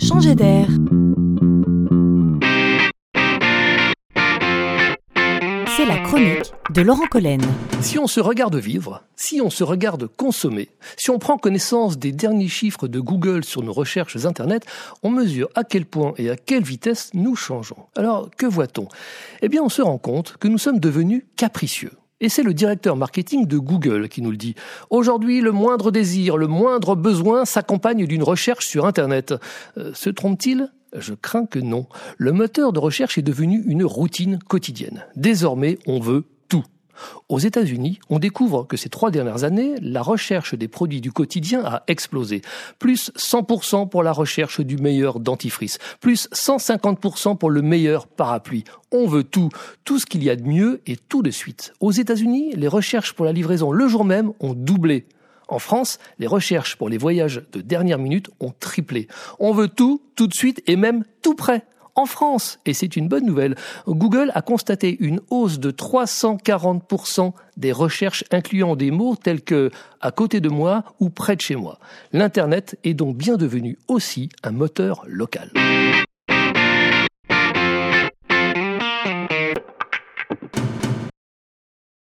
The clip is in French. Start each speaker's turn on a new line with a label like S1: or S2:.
S1: Changer d'air. C'est la chronique de Laurent Collen.
S2: Si on se regarde vivre, si on se regarde consommer, si on prend connaissance des derniers chiffres de Google sur nos recherches Internet, on mesure à quel point et à quelle vitesse nous changeons. Alors, que voit-on? Eh bien, on se rend compte que nous sommes devenus capricieux. Et c'est le directeur marketing de Google qui nous le dit. Aujourd'hui, le moindre désir, le moindre besoin s'accompagne d'une recherche sur Internet. Euh, se trompe-t-il? Je crains que non. Le moteur de recherche est devenu une routine quotidienne. Désormais, on veut aux États-Unis, on découvre que ces trois dernières années, la recherche des produits du quotidien a explosé. Plus 100% pour la recherche du meilleur dentifrice. Plus 150% pour le meilleur parapluie. On veut tout, tout ce qu'il y a de mieux et tout de suite. Aux États-Unis, les recherches pour la livraison le jour même ont doublé. En France, les recherches pour les voyages de dernière minute ont triplé. On veut tout, tout de suite et même tout près en France. Et c'est une bonne nouvelle. Google a constaté une hausse de 340% des recherches incluant des mots tels que à côté de moi ou près de chez moi. L'Internet est donc bien devenu aussi un moteur local.